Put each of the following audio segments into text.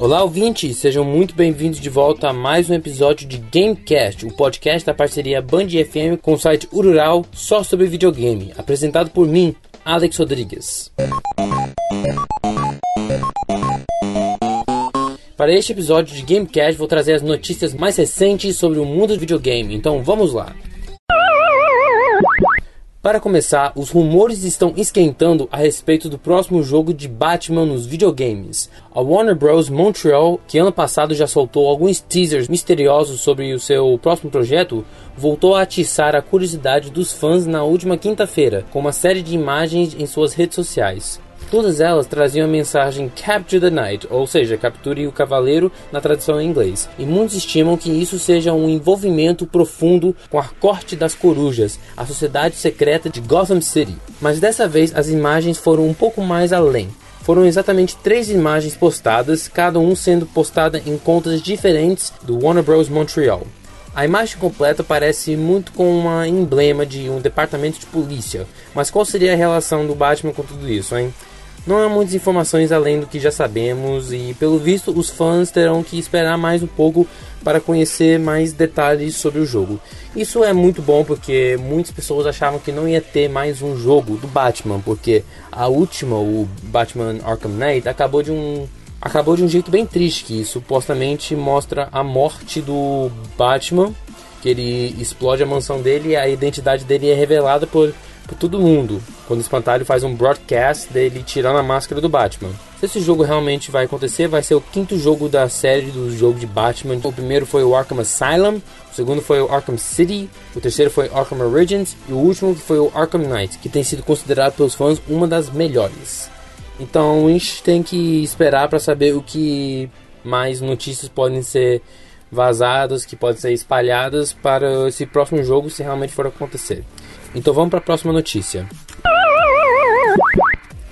Olá, ouvintes! Sejam muito bem-vindos de volta a mais um episódio de Gamecast, o podcast da parceria Band FM com o site Urural só sobre videogame, apresentado por mim, Alex Rodrigues. Para este episódio de Gamecast, vou trazer as notícias mais recentes sobre o mundo do videogame, então vamos lá! Para começar, os rumores estão esquentando a respeito do próximo jogo de Batman nos videogames. A Warner Bros. Montreal, que ano passado já soltou alguns teasers misteriosos sobre o seu próximo projeto, voltou a atiçar a curiosidade dos fãs na última quinta-feira, com uma série de imagens em suas redes sociais. Todas elas traziam a mensagem Capture the Knight, ou seja, capture o cavaleiro na tradução em inglês. E muitos estimam que isso seja um envolvimento profundo com a Corte das Corujas, a sociedade secreta de Gotham City. Mas dessa vez as imagens foram um pouco mais além. Foram exatamente três imagens postadas, cada um sendo postada em contas diferentes do Warner Bros. Montreal. A imagem completa parece muito com uma emblema de um departamento de polícia, mas qual seria a relação do Batman com tudo isso, hein? Não há muitas informações além do que já sabemos e, pelo visto, os fãs terão que esperar mais um pouco para conhecer mais detalhes sobre o jogo. Isso é muito bom porque muitas pessoas achavam que não ia ter mais um jogo do Batman, porque a última, o Batman Arkham Knight, acabou de um acabou de um jeito bem triste que supostamente mostra a morte do Batman, que ele explode a mansão dele e a identidade dele é revelada por por todo mundo quando o Espantalho faz um broadcast dele tirando a máscara do Batman. Se esse jogo realmente vai acontecer, vai ser o quinto jogo da série do jogo de Batman. O primeiro foi o Arkham Asylum, o segundo foi o Arkham City, o terceiro foi Arkham Origins e o último foi o Arkham Knight, que tem sido considerado pelos fãs uma das melhores. Então a gente tem que esperar para saber o que mais notícias podem ser vazadas, que podem ser espalhadas para esse próximo jogo, se realmente for acontecer. Então vamos para a próxima notícia.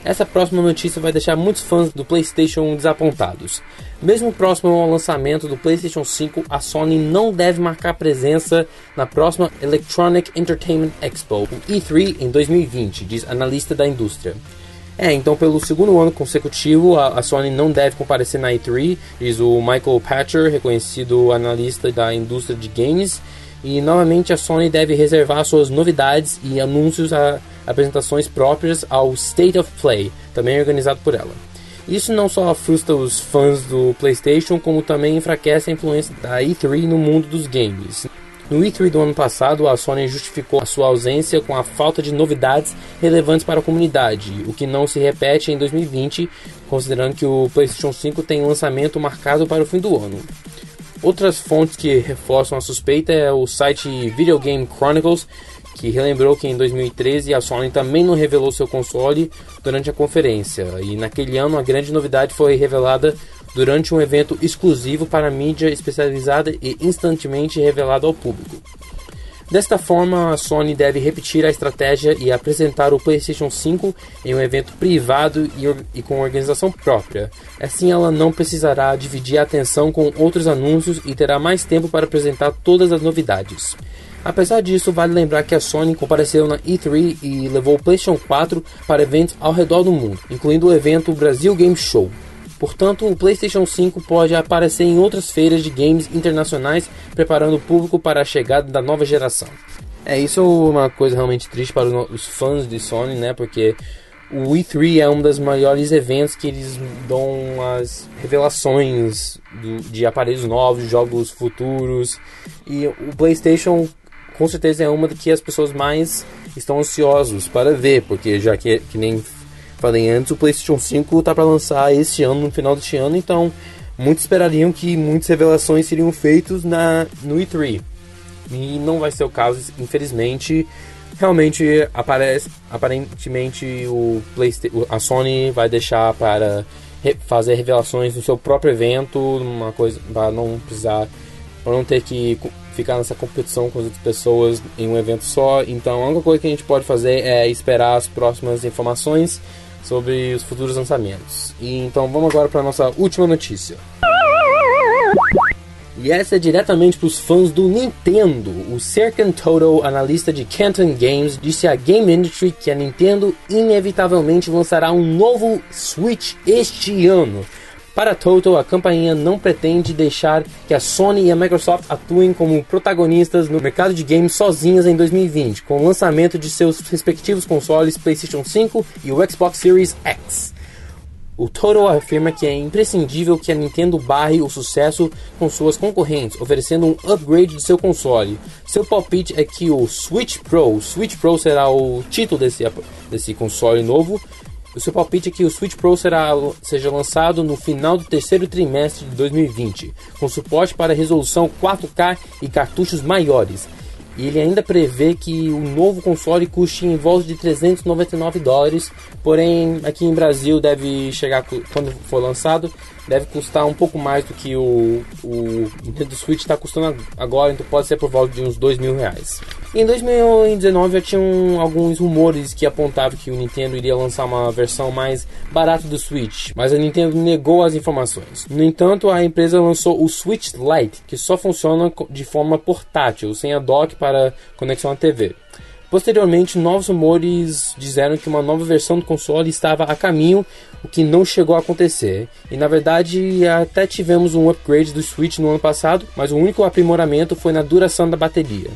Essa próxima notícia vai deixar muitos fãs do PlayStation desapontados. Mesmo próximo ao lançamento do PlayStation 5, a Sony não deve marcar presença na próxima Electronic Entertainment Expo, o E3, em 2020, diz analista da indústria. É, então pelo segundo ano consecutivo, a, a, Sony não deve comparecer na E3, diz o Michael Patcher, reconhecido analista da indústria de games, e novamente a Sony deve reservar suas novidades e anúncios a apresentações próprias ao State of Play, também organizado por ela. Isso não só frustra os fãs do PlayStation, como também enfraquece a influência da E3 no mundo dos games. No E3 do ano passado, a Sony justificou a sua ausência com a falta de novidades relevantes para a comunidade, o que não se repete em 2020, considerando que o PlayStation 5 tem lançamento marcado para o fim do ano. Outras fontes que reforçam a suspeita é o site Video Game Chronicles, que relembrou que em 2013 a Sony também não revelou seu console durante a conferência, e naquele ano a grande novidade foi revelada durante um evento exclusivo para mídia especializada e instantemente revelado ao público. Desta forma, a Sony deve repetir a estratégia e apresentar o PlayStation 5 em um evento privado e, e, com organização própria. Assim, ela não precisará dividir a atenção com outros anúncios e terá mais tempo para apresentar todas as novidades. Apesar disso, vale lembrar que a Sony compareceu na E3 e levou o PlayStation 4 para eventos ao redor do mundo, incluindo o evento Brasil Game Show. Portanto, o PlayStation 5 pode aparecer em outras feiras de games internacionais, preparando o público para a chegada da nova geração. É isso é uma coisa realmente triste para os fãs de Sony, né? Porque o E3 é um dos maiores eventos que eles dão as revelações do, de aparelhos novos, jogos futuros. E o PlayStation com certeza é uma que as pessoas mais estão ansiosos para ver, porque já que, que nem falei antes, o PlayStation 5 tá para lançar esse ano, no final deste ano, então muitos esperariam que muitas revelações seriam feitas na, no E3. E não vai ser o caso, infelizmente. Realmente aparece, aparentemente o PlayStation, a Sony vai deixar para re, fazer revelações no seu próprio evento, uma coisa para não precisar, para não ter que ficar nessa competição com as outras pessoas em um evento só. Então, a única coisa que a gente pode fazer é esperar as próximas informações sobre os futuros lançamentos. E então vamos agora para nossa última notícia. E essa é diretamente para os fãs do Nintendo. O Serkan Toto, analista de Canton Games, disse à Game Industry que a Nintendo inevitavelmente lançará um novo Switch este ano. Para a Total, a companhia não pretende deixar que a Sony e a Microsoft atuem como protagonistas no mercado de games sozinhas em 2020, com o lançamento de seus respectivos consoles PlayStation 5 e o Xbox Series X. O Total afirma que é imprescindível que a Nintendo barre o sucesso com suas concorrentes, oferecendo um upgrade de seu console. Seu palpite é que o Switch Pro, o Switch Pro será o título desse, desse console novo, o seu palpite é que o Switch Pro será, seja lançado no final do terceiro trimestre de 2020, com suporte para resolução 4K e cartuchos maiores. E ele ainda prevê que o novo console custe em volta de 399 dólares, porém aqui em Brasil deve chegar quando for lançado deve custar um pouco mais do que o, o Nintendo Switch está custando agora, então pode ser por volta de uns 2 mil reais. Em 2019 já tinham alguns rumores que apontavam que o Nintendo iria lançar uma versão mais barata do Switch, mas a Nintendo negou as informações. No entanto, a empresa lançou o Switch Lite, que só funciona de forma portátil, sem a dock para conexão à TV. Posteriormente, novos rumores disseram que uma nova versão do console estava a caminho, o que não chegou a acontecer. E na verdade, até tivemos um upgrade do Switch no ano passado, mas o único aprimoramento foi na duração da bateria.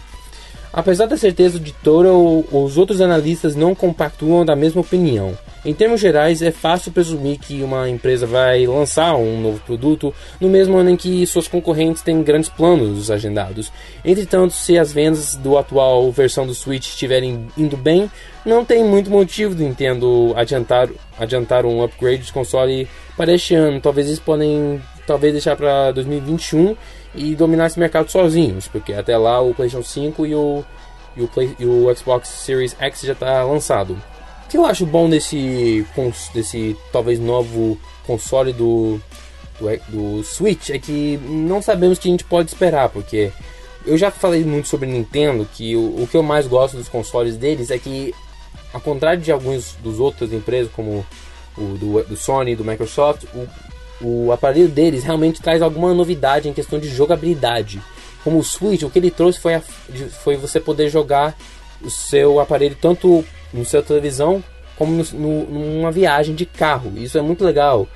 Apesar da certeza de Total, os outros analistas não compactuam da mesma opinião. Em termos gerais, é fácil presumir que uma empresa vai lançar um novo produto no mesmo ano em que suas concorrentes têm grandes planos agendados. Entretanto, se as vendas do atual versão do Switch estiverem indo bem, não tem muito motivo do Nintendo adiantar, adiantar um upgrade de console para este ano. Talvez eles podem talvez deixar para 2021 e dominar esse mercado sozinhos, porque até lá o PlayStation 5 e o, e o, Play, e o Xbox Series X já está lançado. Que eu acho bom desse, desse talvez novo console do, do, do Switch é que não sabemos o que a gente pode esperar, porque eu já falei muito sobre Nintendo, que o, o que eu mais gosto dos consoles deles é que, ao contrário de alguns dos outras empresas, como o do, do Sony, do Microsoft, o, o aparelho deles realmente traz alguma novidade em questão de jogabilidade. Como o Switch, o que ele trouxe foi, a, foi você poder jogar o seu aparelho tanto no seu televisão como no, no, numa viagem de carro. Isso é muito legal.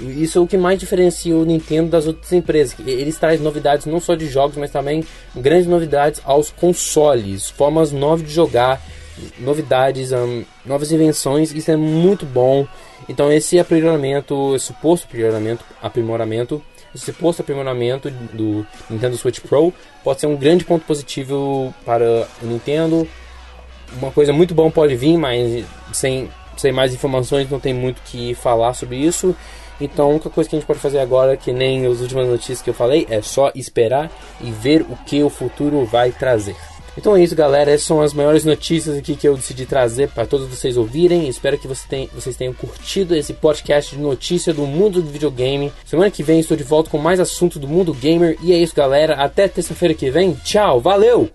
Isso é o que mais diferencia o Nintendo das outras empresas. Eles trazem novidades não só de jogos, mas também grandes novidades aos consoles, formas novas de jogar, novidades, um, novas invenções. Isso é muito bom. Então esse aprimoramento, esse suposto aprimoramento, aprimoramento, esse suposto aprimoramento do Nintendo Switch Pro pode ser um grande ponto positivo para o Nintendo, uma coisa muito bom pode vir, mas sem, sem mais informações não tem muito que falar sobre isso. Então a única coisa que a gente pode fazer agora, que nem as últimas notícias que eu falei, é só esperar e ver o que o futuro vai trazer. Então é isso, galera. Essas são as maiores notícias aqui que eu decidi trazer para todos vocês ouvirem. Espero que você tenha, vocês tenham curtido esse podcast de notícia do mundo do videogame. Semana que vem estou de volta com mais assuntos do mundo gamer. E é isso, galera. Até terça-feira que vem. Tchau, valeu!